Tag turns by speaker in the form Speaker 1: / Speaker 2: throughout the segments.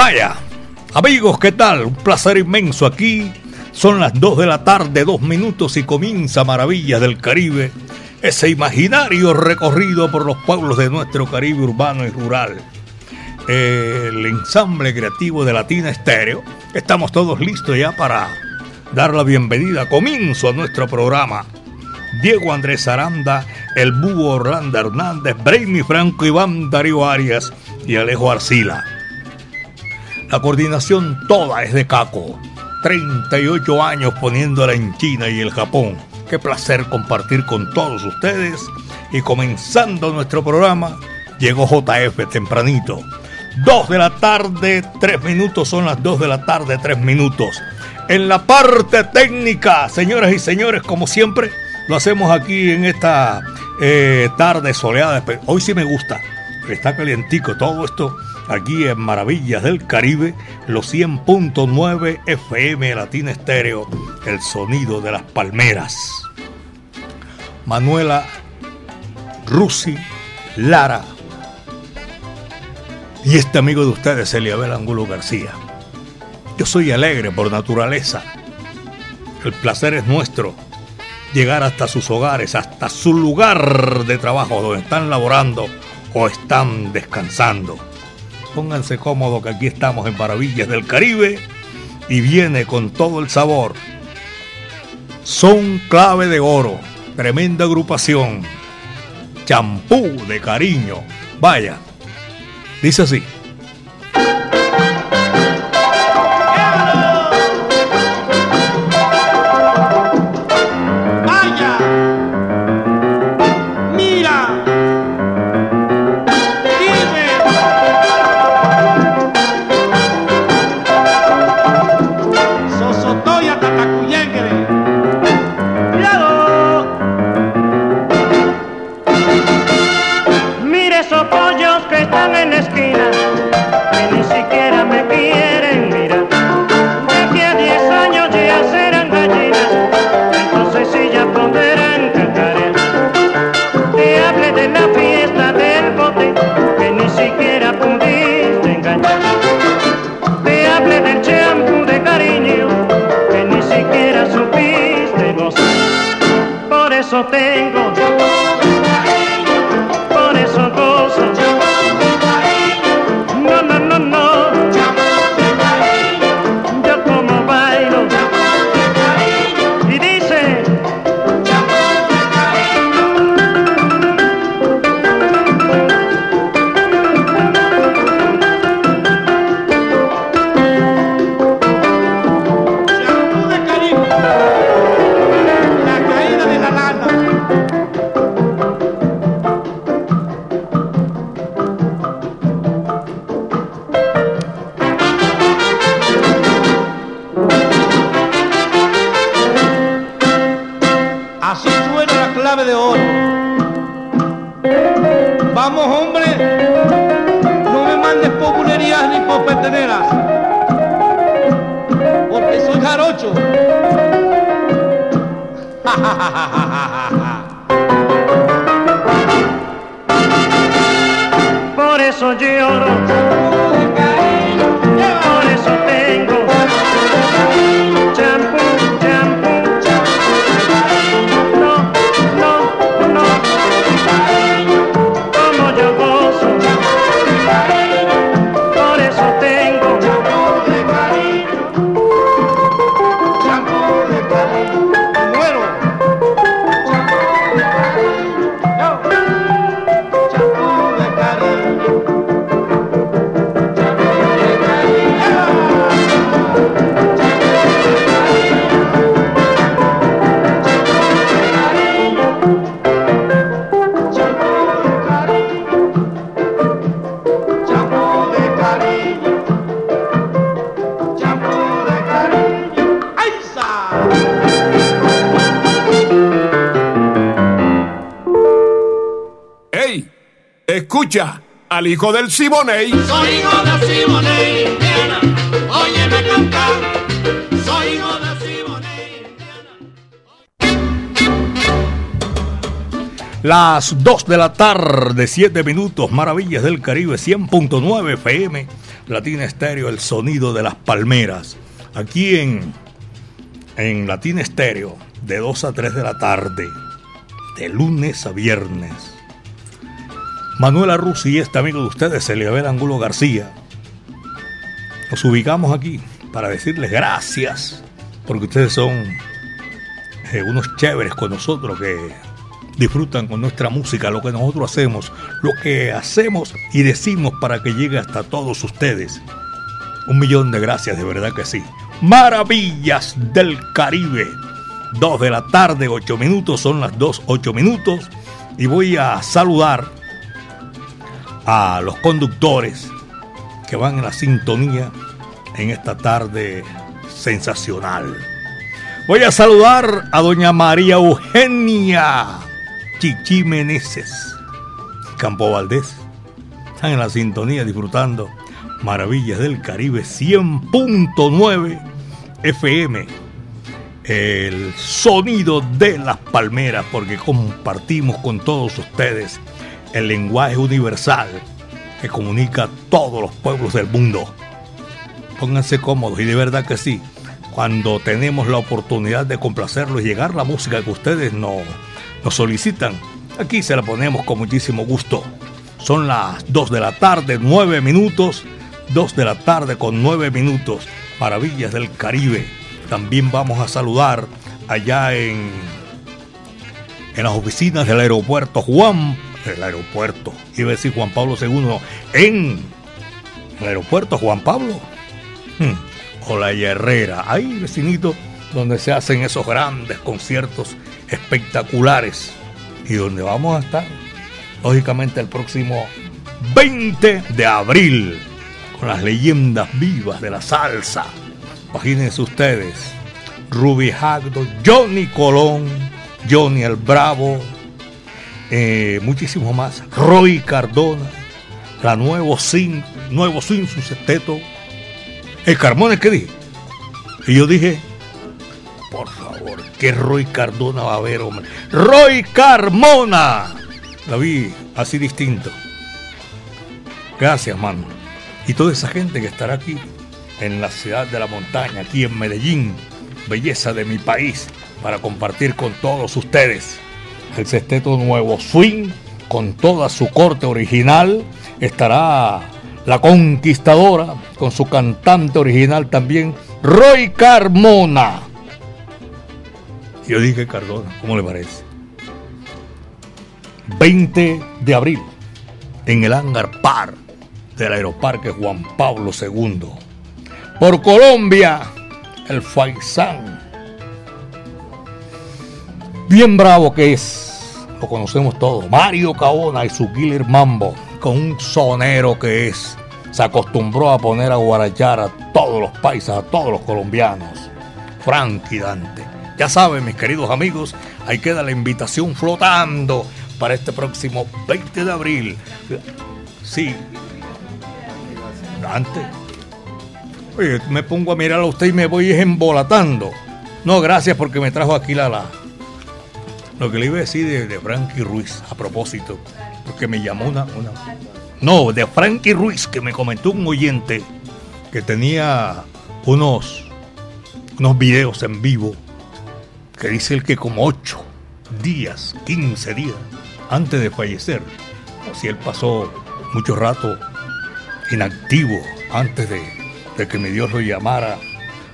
Speaker 1: Vaya, amigos, ¿qué tal? Un placer inmenso aquí. Son las 2 de la tarde, dos minutos y comienza Maravillas del Caribe, ese imaginario recorrido por los pueblos de nuestro Caribe urbano y rural. El ensamble creativo de Latina Estéreo. Estamos todos listos ya para dar la bienvenida, comienzo a nuestro programa. Diego Andrés Aranda, el Búho Orlando Hernández, Brainy Franco, Iván Darío Arias y Alejo Arcila. La coordinación toda es de Caco. 38 años poniéndola en China y el Japón. Qué placer compartir con todos ustedes. Y comenzando nuestro programa, llegó JF tempranito. 2 de la tarde, 3 minutos, son las 2 de la tarde, 3 minutos. En la parte técnica, señoras y señores, como siempre, lo hacemos aquí en esta eh, tarde soleada. Hoy sí me gusta, está calientico todo esto aquí en Maravillas del Caribe, los 100.9 FM Latina Estéreo, el sonido de las palmeras. Manuela Rusi Lara y este amigo de ustedes, Eliabel Angulo García. Yo soy alegre por naturaleza. El placer es nuestro. Llegar hasta sus hogares, hasta su lugar de trabajo donde están laborando o están descansando Pónganse cómodos que aquí estamos en Maravillas del Caribe y viene con todo el sabor. Son clave de oro, tremenda agrupación. Champú de cariño. Vaya, dice así.
Speaker 2: Hijo del Siboney.
Speaker 3: Soy hijo del Siboney, Indiana. Óyeme cantar. Soy hijo del Siboney,
Speaker 1: Las 2 de la tarde, 7 minutos, Maravillas del Caribe, 100.9 FM, Latina Estéreo, el sonido de las palmeras. Aquí en, en Latina Estéreo, de 2 a 3 de la tarde, de lunes a viernes. Manuela Rusi y este amigo de ustedes, Eliabel Angulo García. Nos ubicamos aquí para decirles gracias, porque ustedes son eh, unos chéveres con nosotros que disfrutan con nuestra música, lo que nosotros hacemos, lo que hacemos y decimos para que llegue hasta todos ustedes. Un millón de gracias, de verdad que sí. Maravillas del Caribe. 2 de la tarde, 8 minutos, son las 2, 8 minutos. Y voy a saludar a los conductores que van en la sintonía en esta tarde sensacional. Voy a saludar a doña María Eugenia Chichi Meneses, Campo Valdés. Están en la sintonía disfrutando Maravillas del Caribe 100.9 FM. El sonido de las palmeras, porque compartimos con todos ustedes el lenguaje universal que comunica a todos los pueblos del mundo. Pónganse cómodos y de verdad que sí, cuando tenemos la oportunidad de complacerlos y llegar la música que ustedes nos, solicitan, aquí se la ponemos con muchísimo gusto. Son las 2 de la tarde, 9 minutos. 2 de la tarde con 9 minutos. Maravillas del Caribe. También vamos a saludar allá en, en las oficinas del aeropuerto Juan, el aeropuerto, iba a decir Juan Pablo II, en el aeropuerto Juan Pablo. Hmm, o la Herrera, ahí vecinito donde se hacen esos grandes conciertos espectaculares y donde vamos a estar, lógicamente, el próximo 20 de abril con las leyendas vivas de la salsa. Imagínense ustedes, Ruby Hagdo, Johnny Colón, Johnny el Bravo, eh, muchísimo más, Roy Cardona, la nuevo Sin, nuevo Sin su el Carmona que dije. Y yo dije, por favor, que Roy Cardona va a haber, hombre. Roy Carmona. La vi así distinto. Gracias, mano. Y toda esa gente que estará aquí en la ciudad de la montaña, aquí en Medellín, belleza de mi país, para compartir con todos ustedes el sexteto nuevo swing con toda su corte original. Estará la conquistadora con su cantante original también, Roy Carmona. Yo dije Cardona, ¿cómo le parece? 20 de abril, en el hangar par del Aeroparque Juan Pablo II. Por Colombia, el Faisán. Bien bravo que es, lo conocemos todos. Mario Cabona y su Killer Mambo, con un sonero que es. Se acostumbró a poner a guarachar a todos los paisas, a todos los colombianos. Frankie Dante. Ya saben, mis queridos amigos, ahí queda la invitación flotando para este próximo 20 de abril. Sí. Dante. Oye, me pongo a mirar a usted y me voy embolatando. No, gracias porque me trajo aquí la, la lo que le iba a decir de, de Frankie Ruiz a propósito, porque me llamó una, una... No, de Frankie Ruiz, que me comentó un oyente que tenía unos, unos videos en vivo que dice el que como 8 días, 15 días antes de fallecer, si él pasó mucho rato inactivo antes de, de que mi Dios lo llamara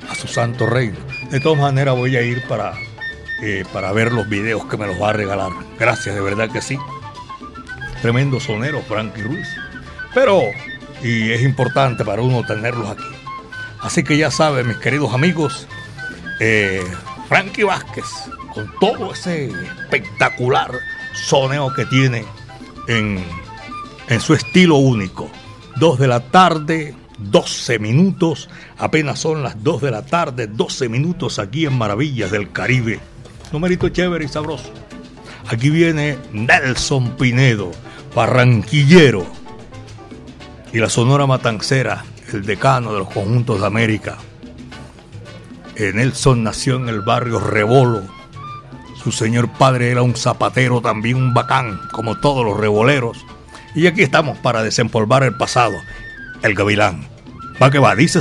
Speaker 1: a su santo reino. De todas maneras voy a ir para, eh, para ver los videos que me los va a regalar. Gracias, de verdad que sí. Tremendo sonero, Frankie Ruiz. Pero, y es importante para uno tenerlos aquí. Así que ya saben, mis queridos amigos, eh, Frankie Vázquez, con todo ese espectacular soneo que tiene en, en su estilo único. Dos de la tarde, 12 minutos, apenas son las 2 de la tarde, 12 minutos aquí en Maravillas del Caribe. Numerito chévere y sabroso. Aquí viene Nelson Pinedo barranquillero y la Sonora Matancera, el decano de los conjuntos de América. Nelson nació en el barrio Rebolo. Su señor padre era un zapatero, también un bacán, como todos los reboleros. Y aquí estamos para desempolvar el pasado, el gavilán. Va que va, dice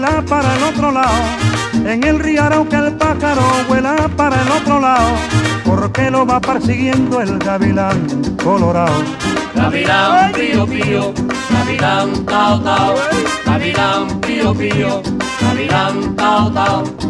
Speaker 4: Vuela para el otro lado. En el río que el pájaro vuela para el otro lado. Porque lo va persiguiendo el gavilán colorado.
Speaker 3: Gavilán pío pío, gavilán tao tao, gavilán pío pío, gavilán tao tao.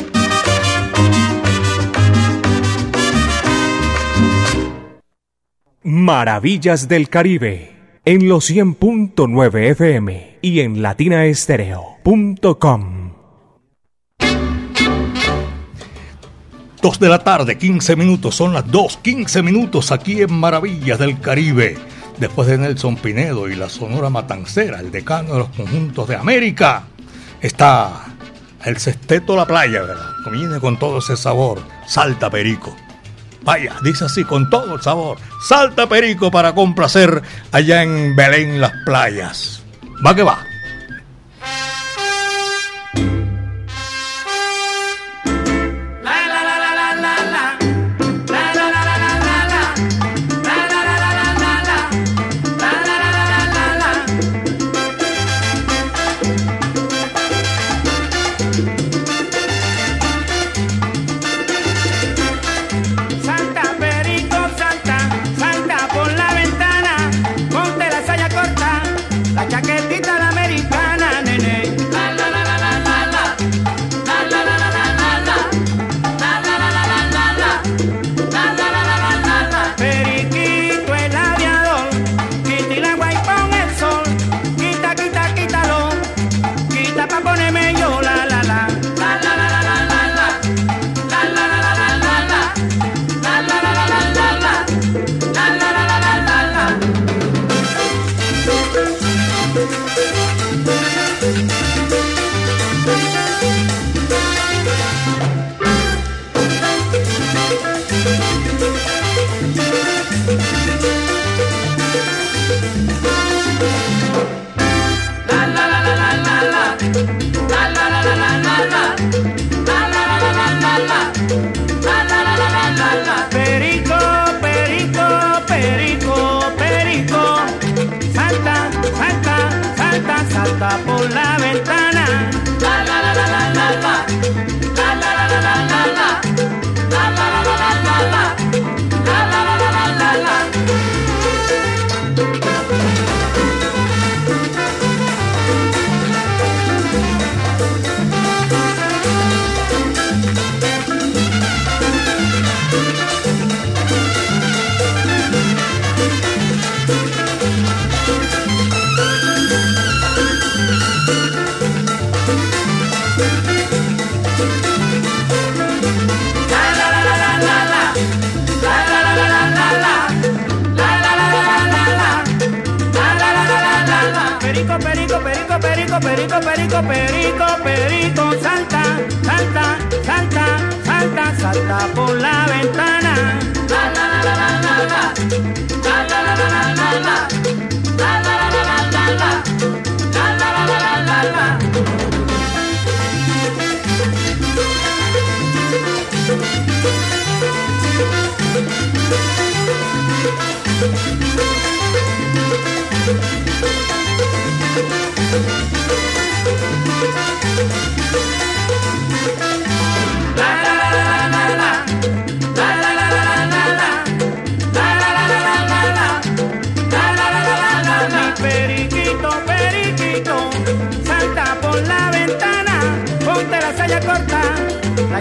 Speaker 5: Maravillas del Caribe en los 100.9 FM y en latinaestereo.com.
Speaker 1: Dos de la tarde, 15 minutos, son las 2, 15 minutos aquí en Maravillas del Caribe. Después de Nelson Pinedo y la Sonora Matancera, el decano de los conjuntos de América, está el Sesteto La Playa, ¿verdad? Viene con todo ese sabor. Salta Perico. Vaya, dice así con todo el sabor. Salta Perico para complacer allá en Belén las playas. Va que va.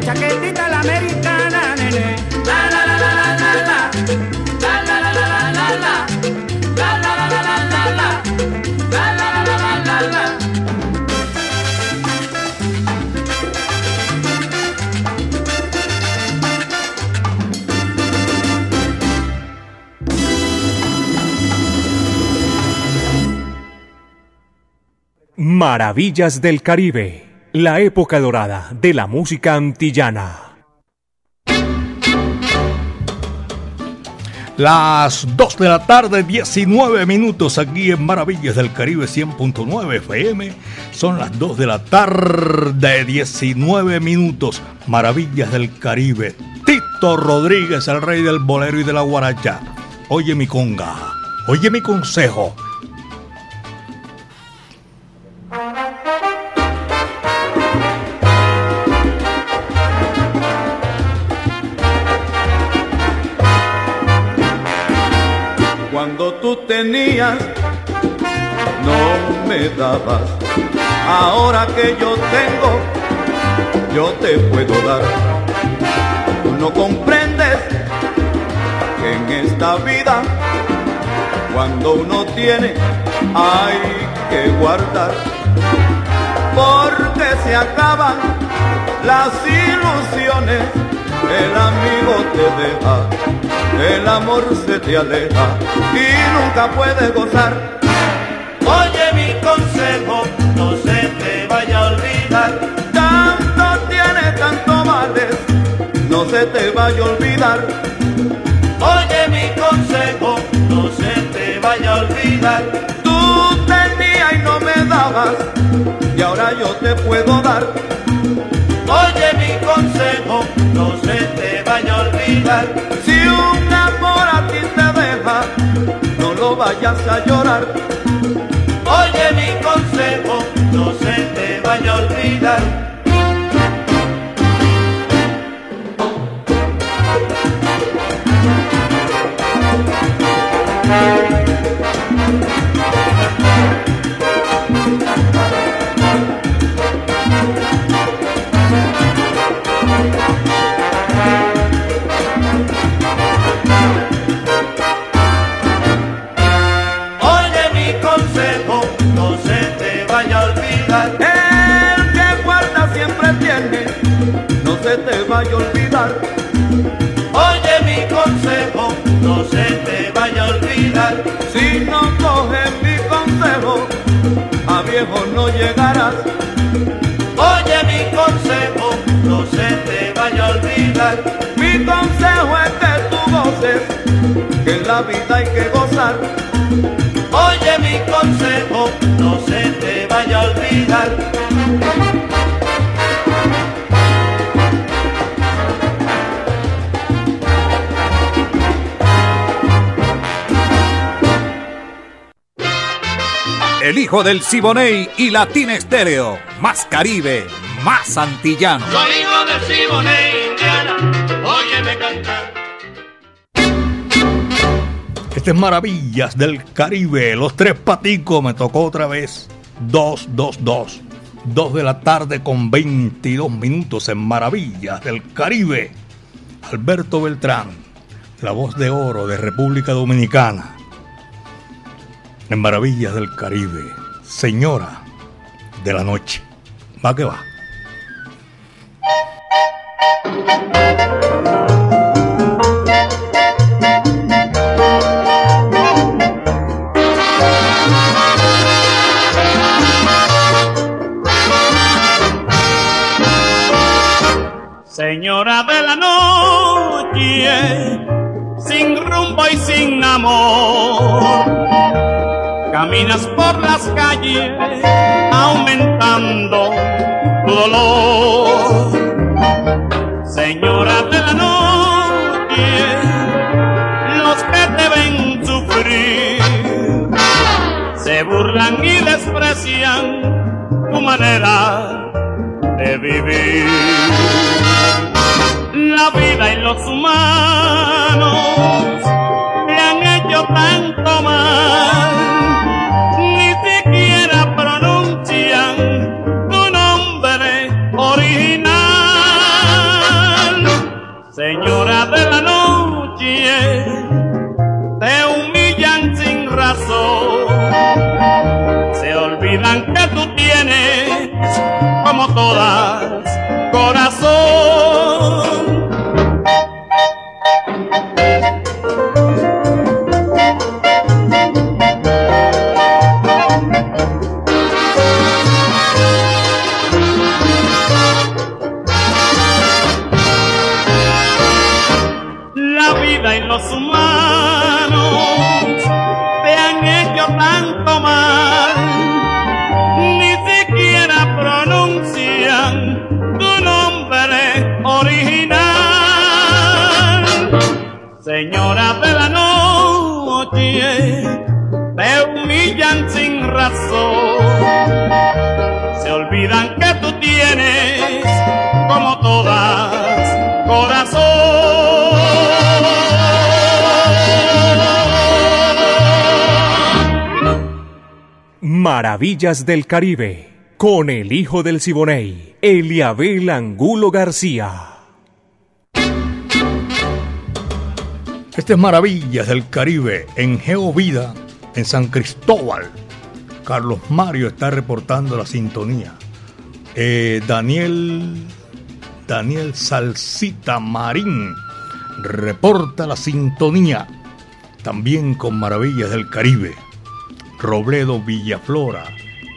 Speaker 4: Chaquetita la americana, nene. La la la, la la la la la la la, la la la la la la la, la la la la la la la.
Speaker 5: Maravillas del Caribe, la época dorada de la música antillana.
Speaker 1: Las 2 de la tarde, 19 minutos aquí en Maravillas del Caribe 100.9 FM. Son las 2 de la tarde, 19 minutos. Maravillas del Caribe. Tito Rodríguez, el rey del bolero y de la guaracha. Oye mi conga, oye mi consejo.
Speaker 6: Tenías, no me dabas. Ahora que yo tengo, yo te puedo dar. Tú no comprendes que en esta vida, cuando uno tiene, hay que guardar. Porque se acaban las ilusiones, el amigo te deja, el amor se te aleja y nunca puedes gozar. Oye mi consejo, no se te vaya a olvidar. Tanto tienes, tanto vales, no se te vaya a olvidar. Oye mi consejo, no se te vaya a olvidar. Tú tenías y no me dabas, y ahora yo te puedo dar. Oye mi consejo, no se te vaya a olvidar. Si un amor a ti te deja, no lo vayas a llorar. Oye mi consejo, no se te vaya a olvidar. Vaya a olvidar. Oye mi consejo, no se te vaya a olvidar. Si no coges mi consejo, a viejo no llegarás. Oye mi consejo, no se te vaya a olvidar. Mi consejo es que tú goces, que en la vida hay que gozar.
Speaker 7: Hijo del Siboney y Latina Estéreo. Más Caribe, más antillano.
Speaker 3: Soy hijo del Siboney, Indiana, óyeme cantar.
Speaker 1: Este es Maravillas del Caribe. Los tres paticos me tocó otra vez. 2, 2, 2. 2 de la tarde con 22 minutos en Maravillas del Caribe. Alberto Beltrán, la voz de oro de República Dominicana. En Maravillas del Caribe. Señora de la Noche. Va que va.
Speaker 8: Señora de la noche, sin rumbo y sin amor Caminas por las calles aumentando tu dolor. Señora de la noche, los que te ven sufrir se burlan y desprecian tu manera de vivir. La vida y los humanos te han hecho tanto mal,
Speaker 5: Maravillas del Caribe, con el hijo del Siboney, Eliabel Angulo García.
Speaker 1: Este es Maravillas del Caribe en Geovida, en San Cristóbal. Carlos Mario está reportando la sintonía. Eh, Daniel, Daniel Salsita Marín reporta la sintonía. También con Maravillas del Caribe. Robledo Villaflora,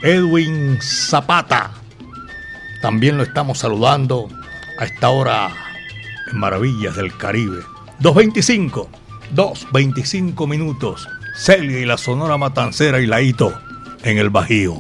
Speaker 1: Edwin Zapata. También lo estamos saludando a esta hora en Maravillas del Caribe. 2.25, 2.25 minutos. Celia y la Sonora Matancera y Laito en el Bajío.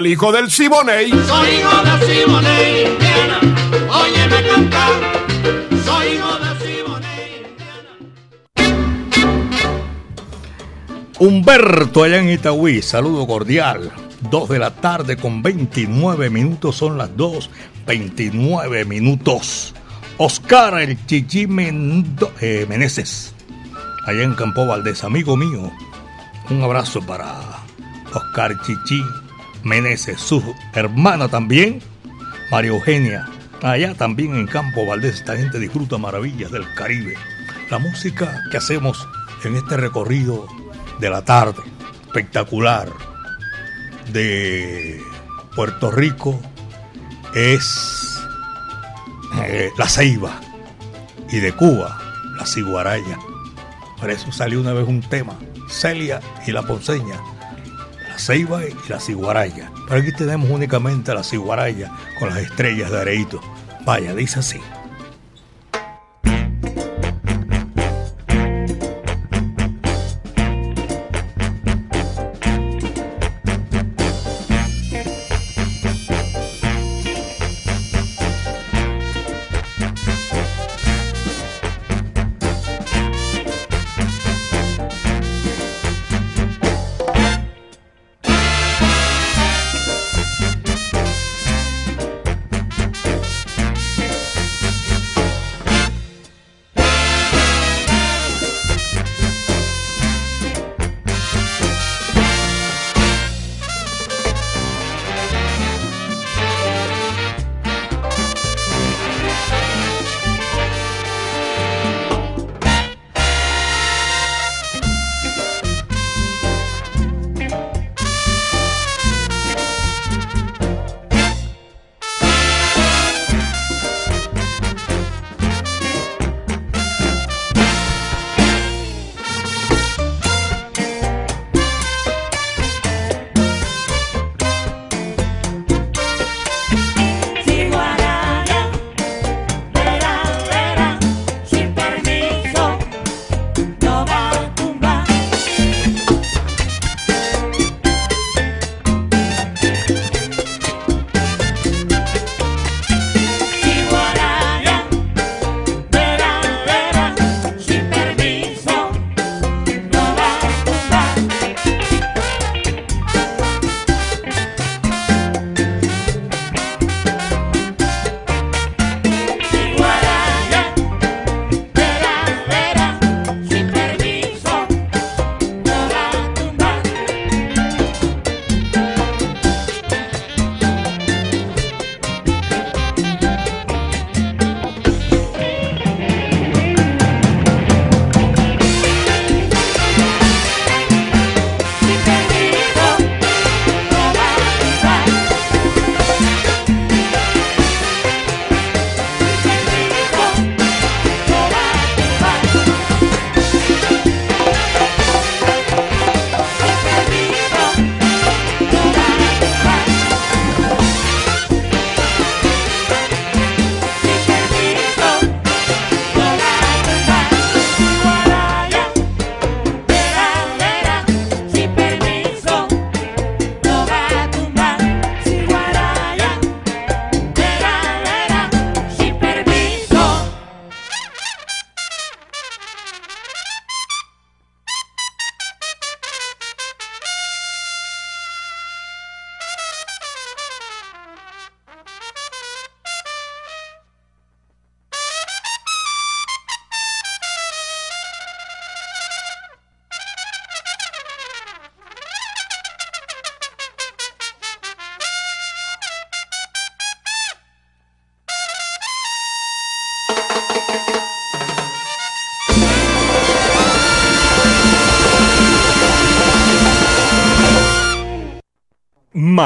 Speaker 9: Al
Speaker 2: hijo del Siboney.
Speaker 10: Soy hijo del Siboney, Indiana. Óyeme cantar. Soy hijo del Siboney,
Speaker 1: Humberto allá en Itagüí, saludo cordial. 2 de la tarde con 29 minutos, son las 2, 29 minutos. Oscar el Chichi Mendo, eh, Meneses, allá en Campo Valdés, amigo mío. Un abrazo para Oscar Chichi Meneses, su hermana también, María Eugenia. Allá también en Campo Valdés, esta gente disfruta maravillas del Caribe. La música que hacemos en este recorrido de la tarde, espectacular, de Puerto Rico, es eh, la ceiba y de Cuba, la ciguaraya. Por eso salió una vez un tema, Celia y la Ponceña, ceiba y la ciguaraya. Pero aquí tenemos únicamente la ciguaraya con las estrellas de Areito. Vaya, dice así.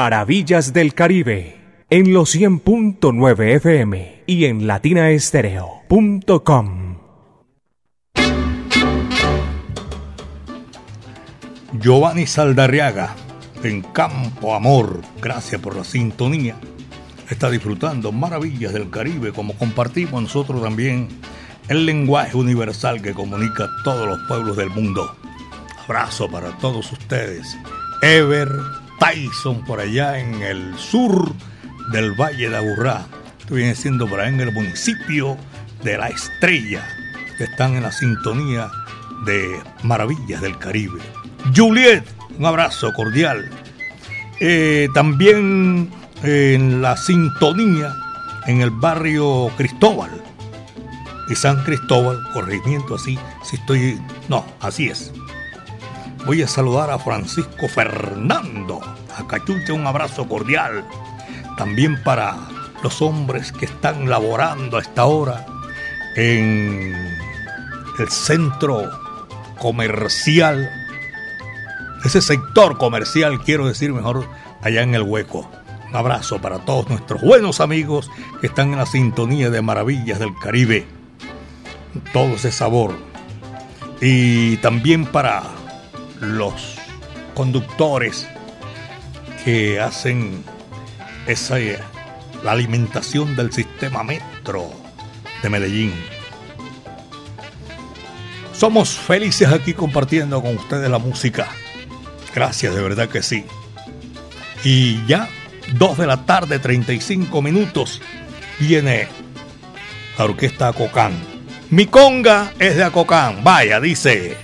Speaker 5: Maravillas del Caribe en los 100.9 FM y en latinaestereo.com.
Speaker 1: Giovanni Saldarriaga, en Campo Amor, gracias por la sintonía. Está disfrutando maravillas del Caribe como compartimos nosotros también el lenguaje universal que comunica a todos los pueblos del mundo. Abrazo para todos ustedes. Ever Tyson por allá en el sur del Valle de Aburrá. Esto viene siendo por allá en el municipio de La Estrella, que están en la sintonía de Maravillas del Caribe. Juliet, un abrazo cordial. Eh, también en la sintonía en el barrio Cristóbal y San Cristóbal, corregimiento así, si estoy... No, así es. Voy a saludar a Francisco Fernando, a Cachucha un abrazo cordial. También para los hombres que están laborando a esta hora en el centro comercial, ese sector comercial, quiero decir mejor, allá en el hueco. Un abrazo para todos nuestros buenos amigos que están en la sintonía de Maravillas del Caribe. Todo ese sabor. Y también para los conductores que hacen esa, la alimentación del sistema metro de Medellín. Somos felices aquí compartiendo con ustedes la música. Gracias, de verdad que sí. Y ya, 2 de la tarde, 35 minutos, viene la orquesta Acocán. Mi conga es de Acocán. Vaya, dice.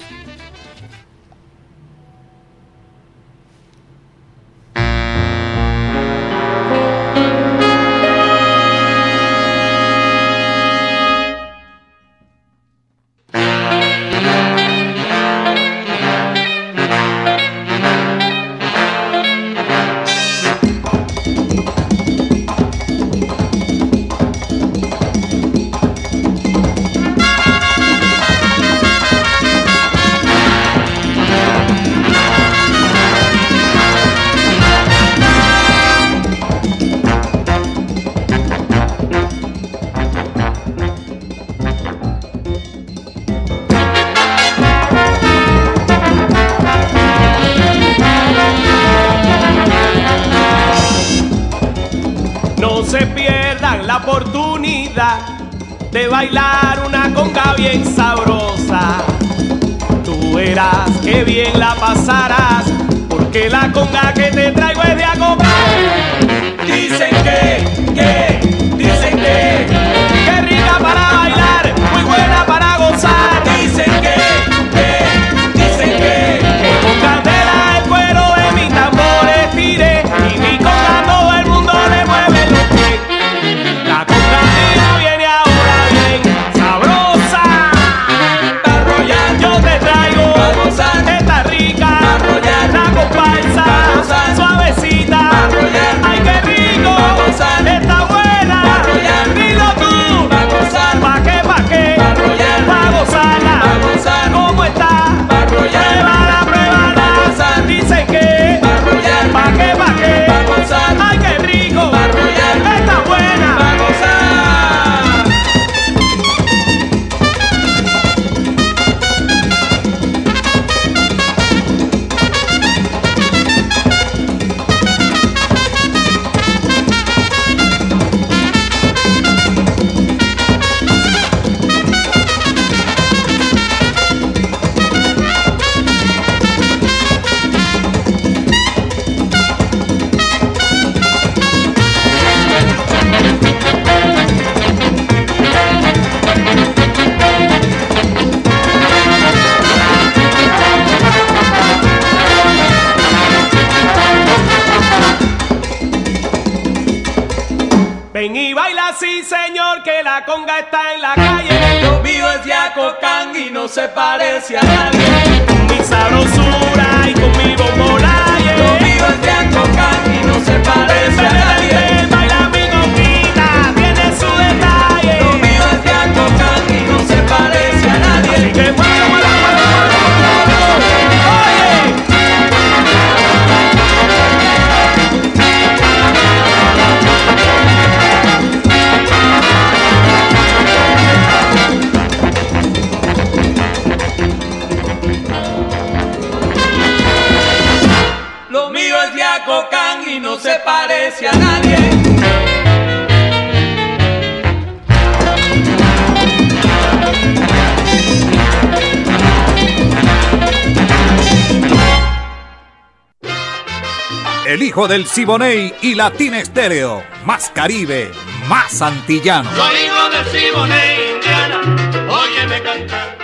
Speaker 7: Hijo del Siboney y Latina Estéreo. Más Caribe, más antillano.
Speaker 10: Soy hijo del Siboney, Indiana. Óyeme cantar.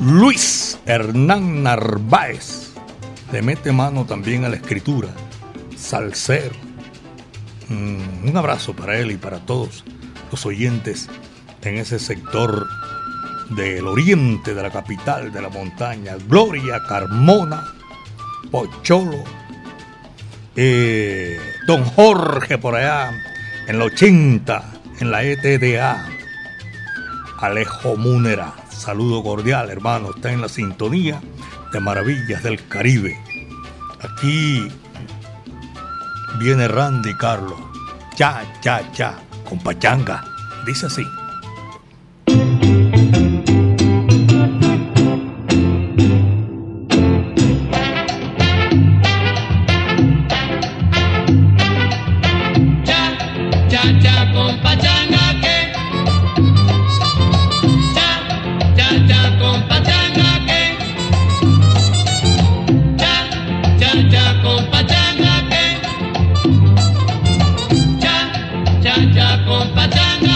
Speaker 1: Luis Hernán Narváez le mete mano también a la escritura. Salcero. Mm, un abrazo para él y para todos los oyentes en ese sector del oriente de la capital de la montaña. Gloria Carmona, Pocholo, eh, Don Jorge por allá, en la 80, en la ETDA. Alejo Múnera, saludo cordial hermano, está en la sintonía de Maravillas del Caribe. Aquí viene Randy Carlos, cha, cha, cha, con pachanga, dice así. compadre.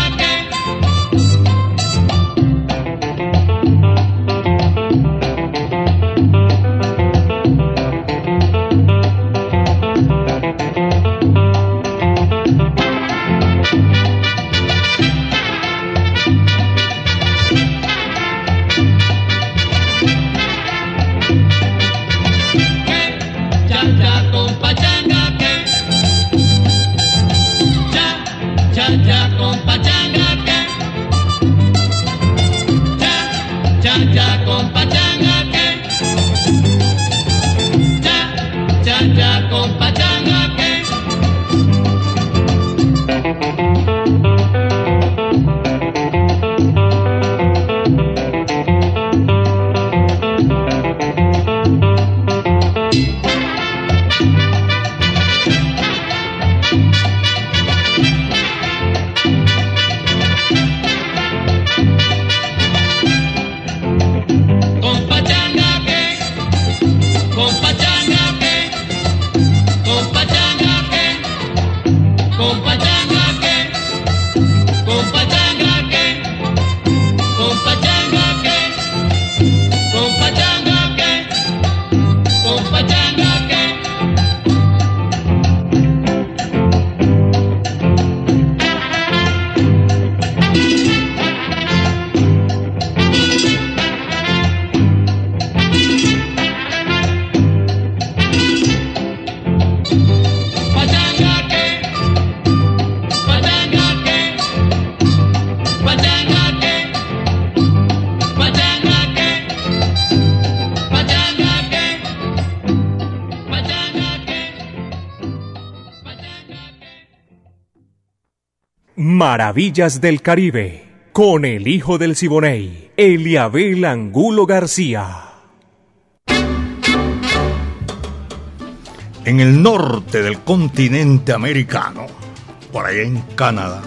Speaker 5: Maravillas del Caribe, con el hijo del Siboney, Eliabel Angulo García.
Speaker 1: En el norte del continente americano, por allá en Canadá,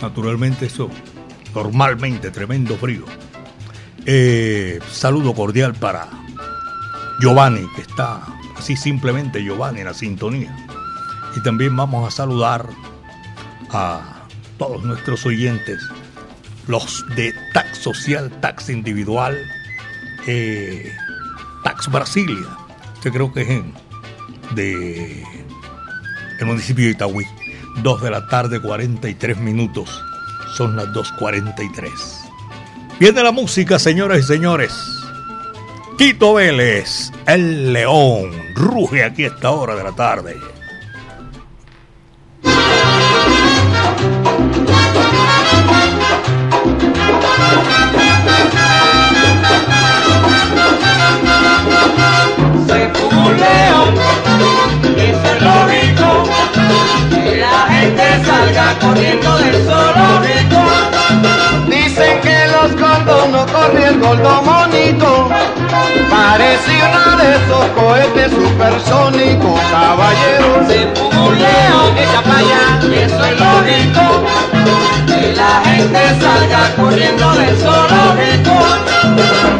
Speaker 1: naturalmente eso, normalmente tremendo frío. Eh, saludo cordial para Giovanni, que está así simplemente Giovanni en la sintonía. Y también vamos a saludar a todos nuestros oyentes, los de Tax Social, Tax Individual, eh, Tax Brasilia, que creo que es en, el municipio de Itagüí. 2 de la tarde, 43 minutos. Son las 2.43. Viene la música, señoras y señores. Tito Vélez, el león, ruge aquí a esta hora de la tarde.
Speaker 11: Corriendo del zoológico. Dicen que los gordos no corren el gordo monito. Parece uno de esos cohetes supersónicos, caballero. Se fue un león, echa para allá, y eso es lógico. Que la gente salga corriendo del zoológico.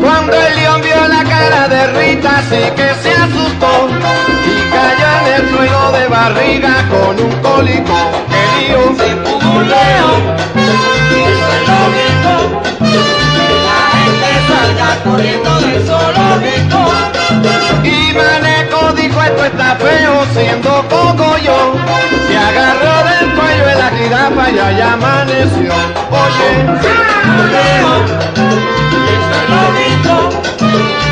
Speaker 11: Cuando el león vio la cara de perrita sí que se asustó y cayó en el suelo de barriga con un cólico que dio
Speaker 3: Se pudo un león y eso es lógico que la gente salga corriendo.
Speaker 11: Y Maneco dijo esto está feo siendo poco yo Se agarró del cuello de la jirafa y allá amaneció. Oye,
Speaker 3: y eso es lógico.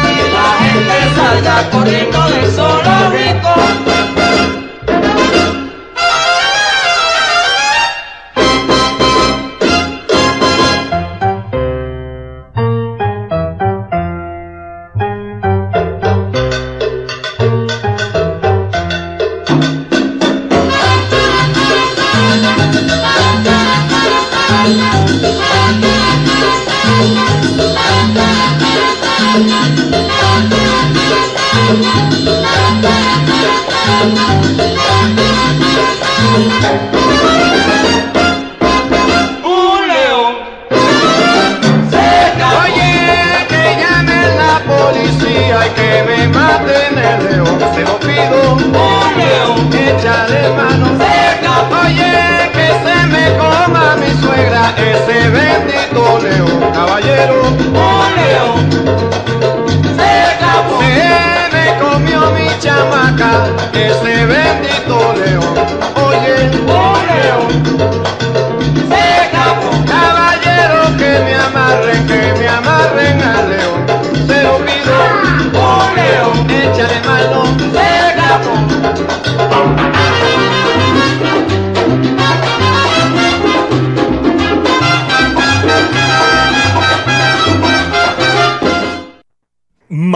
Speaker 3: Que la gente salga corriendo del zoológico.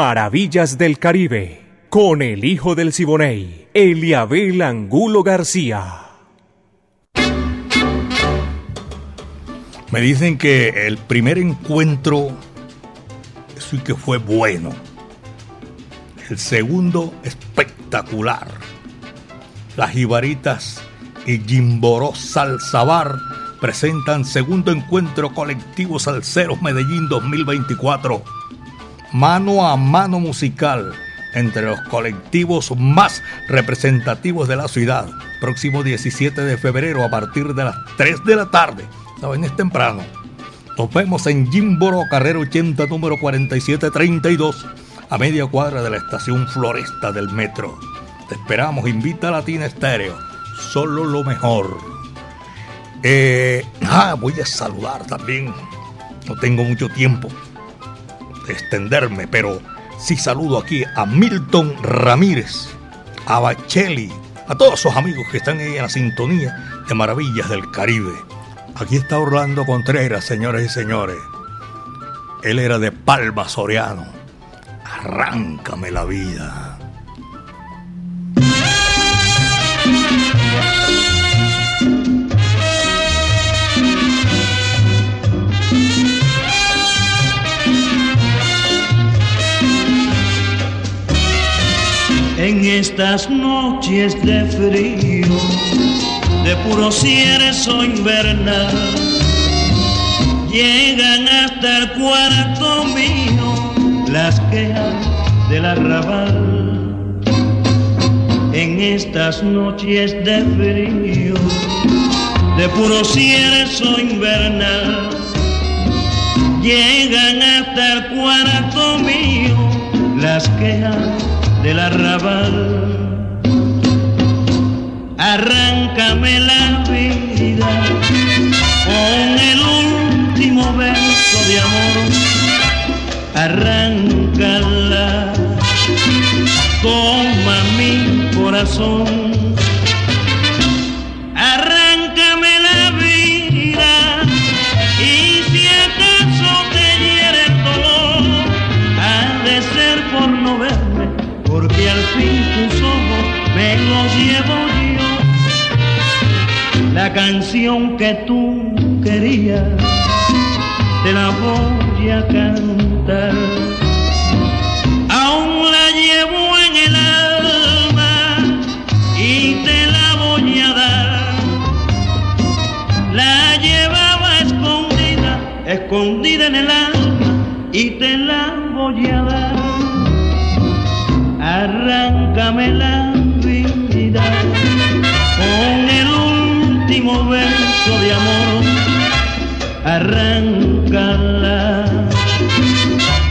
Speaker 5: Maravillas del Caribe, con el hijo del Siboney, Eliabel Angulo García.
Speaker 1: Me dicen que el primer encuentro sí que fue bueno. El segundo espectacular. Las Jibaritas y Jimboró Salsabar presentan segundo encuentro colectivo Salceros Medellín 2024. Mano a mano musical entre los colectivos más representativos de la ciudad. Próximo 17 de febrero a partir de las 3 de la tarde. Saben, es temprano. Nos vemos en Jimboro, carrera 80, número 4732, a media cuadra de la estación Floresta del metro. Te esperamos, invita a Latina Estéreo. Solo lo mejor. Eh, ah, voy a saludar también. No tengo mucho tiempo extenderme, pero sí saludo aquí a Milton Ramírez, a Bacheli, a todos esos amigos que están ahí en la sintonía de Maravillas del Caribe. Aquí está Orlando Contreras, señores y señores. Él era de Palma Soriano. Arráncame la vida.
Speaker 12: En estas noches de frío, de puro cierzo invernal, llegan hasta el cuarto mío las quejas del arrabal. En estas noches de frío, de puro cierzo invernal, llegan hasta el cuarto mío las quejas del arrabal. Arráncame la vida con el último verso de amor. Arráncala, toma mi corazón. La canción que tú querías, te la voy a cantar. Aún la llevo en el alma y te la voy a dar. La llevaba escondida, escondida en el alma y te la voy a dar. arráncame último verso de amor, arráncala,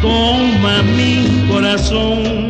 Speaker 12: toma mi corazón,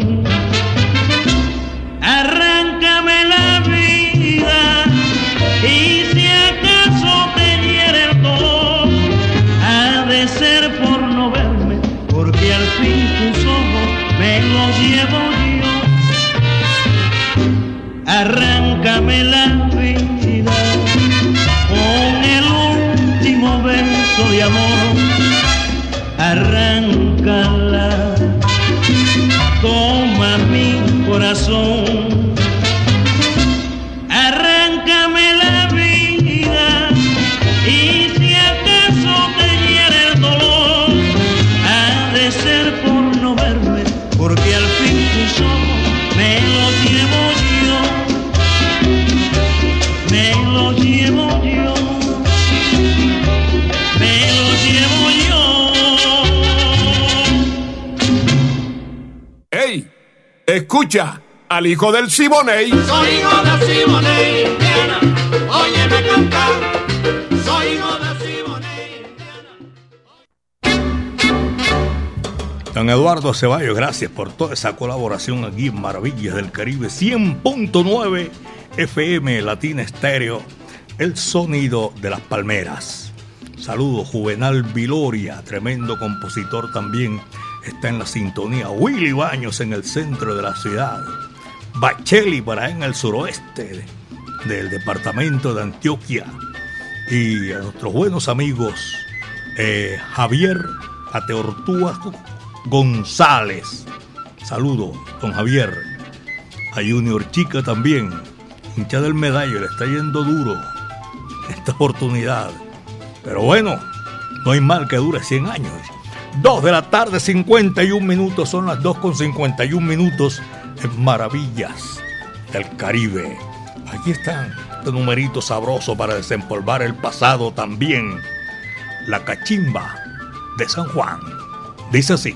Speaker 2: Escucha al hijo del Siboney.
Speaker 10: Soy hijo de Simone, Indiana. Óyeme cantar. Soy hijo de Simone.
Speaker 1: Don Eduardo Ceballos, gracias por toda esa colaboración aquí en Maravillas del Caribe 100.9 FM Latina Estéreo, el sonido de las palmeras. Saludos, Juvenal Viloria, tremendo compositor también, está en la sintonía. Willy Baños en el centro de la ciudad. Bacheli para en el suroeste de- del departamento de Antioquia. Y a nuestros buenos amigos eh, Javier Ateortúa González. Saludo, don Javier. A Junior Chica también. Hincha del medallo, le está yendo duro esta oportunidad. Pero bueno, no hay mal que dure 100 años. 2 de la tarde, 51 minutos, son las 2 con 51 minutos en Maravillas del Caribe. Aquí están, este numerito sabroso para desempolvar el pasado también. La cachimba de San Juan. Dice así.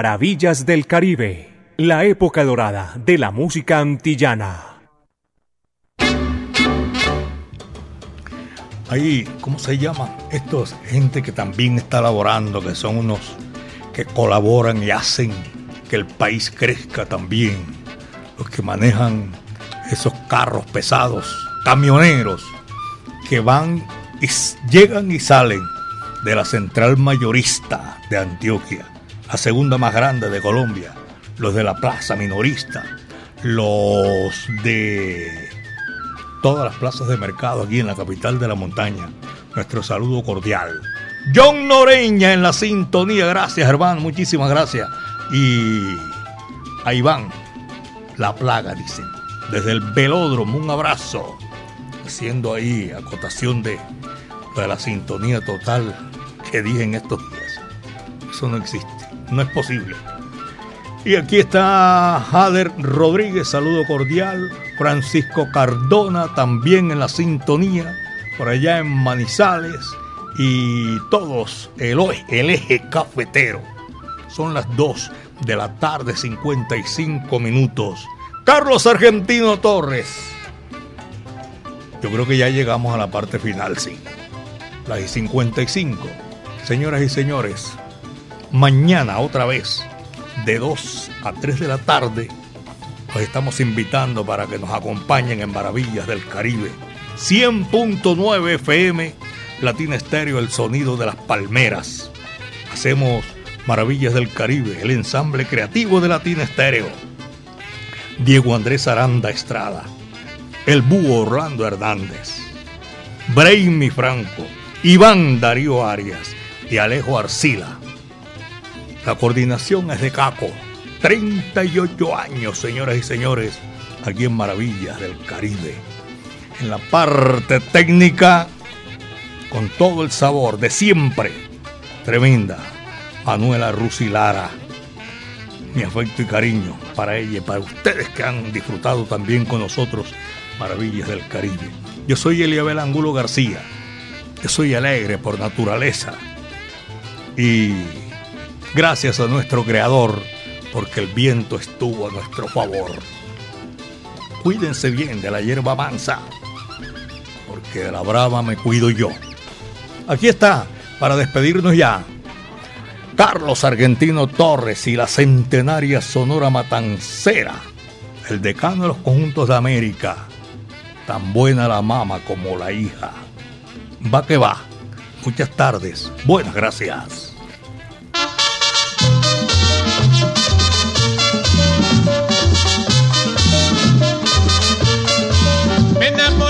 Speaker 5: Maravillas del Caribe, la época dorada de la música antillana.
Speaker 1: Ahí, ¿cómo se llama? Estos gente que también está laborando, que son unos que colaboran y hacen que el país crezca también. Los que manejan esos carros pesados, camioneros, que van y llegan y salen de la central mayorista de Antioquia, la segunda más grande de Colombia, los de la plaza minorista, los de todas las plazas de mercado aquí en la capital de la montaña. Nuestro saludo cordial. John Noreña en la sintonía, gracias hermano, muchísimas gracias. Y ahí van, la plaga, dicen. Desde el velódromo, un abrazo. Haciendo ahí acotación de, de la sintonía total que dije en estos días. Eso no existe, no es posible. Y aquí está Jader Rodríguez, saludo cordial. Francisco Cardona también en la sintonía, por allá en Manizales. Y todos, el, eje cafetero. Son las 2 de la tarde, 55 minutos. Carlos Argentino Torres. Yo creo que ya llegamos a la parte final, sí. Las 55. Señoras y señores, mañana otra vez, de 2 a 3 de la tarde, los estamos invitando para que nos acompañen en Maravillas del Caribe. 100.9 FM, Latina Estéreo, el sonido de las palmeras. Hacemos Maravillas del Caribe, el ensamble creativo de Latina Estéreo. Diego Andrés Aranda Estrada, el búho Orlando Hernández, Brainy Franco, Iván Darío Arias y Alejo Arcila. La coordinación es de Caco. 38 años, señoras y señores, aquí en Maravillas del Caribe. En la parte técnica, con todo el sabor de siempre. Tremenda. Manuela Rusilara mi afecto y cariño para ella y para ustedes que han disfrutado también con nosotros Maravillas del Caribe. Yo soy Eliabel Angulo García. Yo soy alegre por naturaleza. Y gracias a nuestro creador, porque el viento estuvo a nuestro favor. Cuídense bien de la hierba mansa, porque de la brava me cuido yo. Aquí está, para despedirnos ya, Carlos Argentino Torres y la centenaria Sonora Matancera, el decano de los conjuntos de América, tan buena la mama como la hija. Va que va. Muchas tardes. Buenas gracias.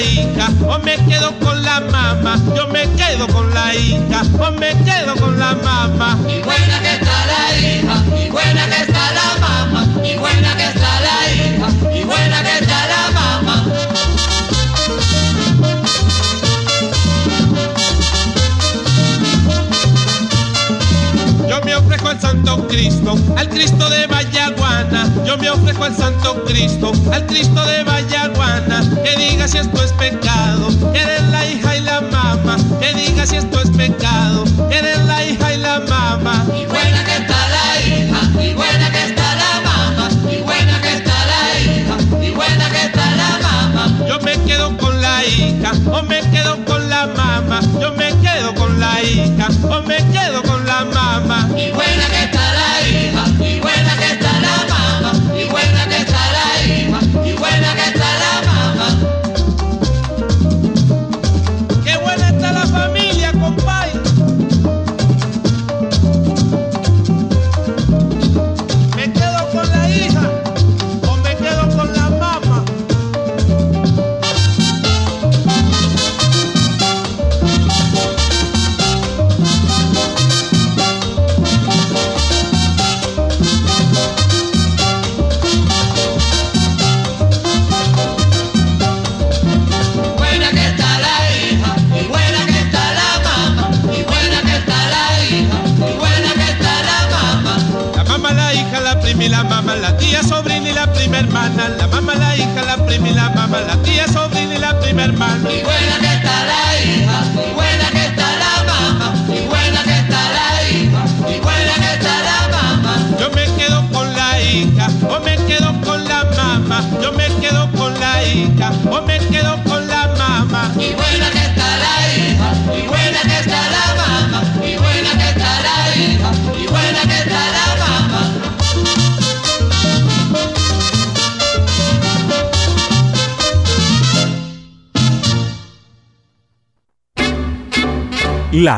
Speaker 13: hija, o me quedo con la mamá, yo me quedo con la hija, o me quedo con la mamá.
Speaker 11: Y buena que está la hija, y buena que está la mamá, y buena que está la hija, y buena que está
Speaker 13: al Santo Cristo, al Cristo de Vallaguana. Yo me ofrezco al Santo Cristo, al Cristo de Vallaguana. Que diga si esto es pecado, eres la hija y la mamá. Que diga si esto es pecado, eres la hija y la mamá.
Speaker 11: Y buena que está la hija, y buena que está la mamá, y buena que está la hija, y buena que está la mamá.
Speaker 13: Yo me quedo con la hija, o me quedo con la mamá. Yo me quedo con la hija, o me quedo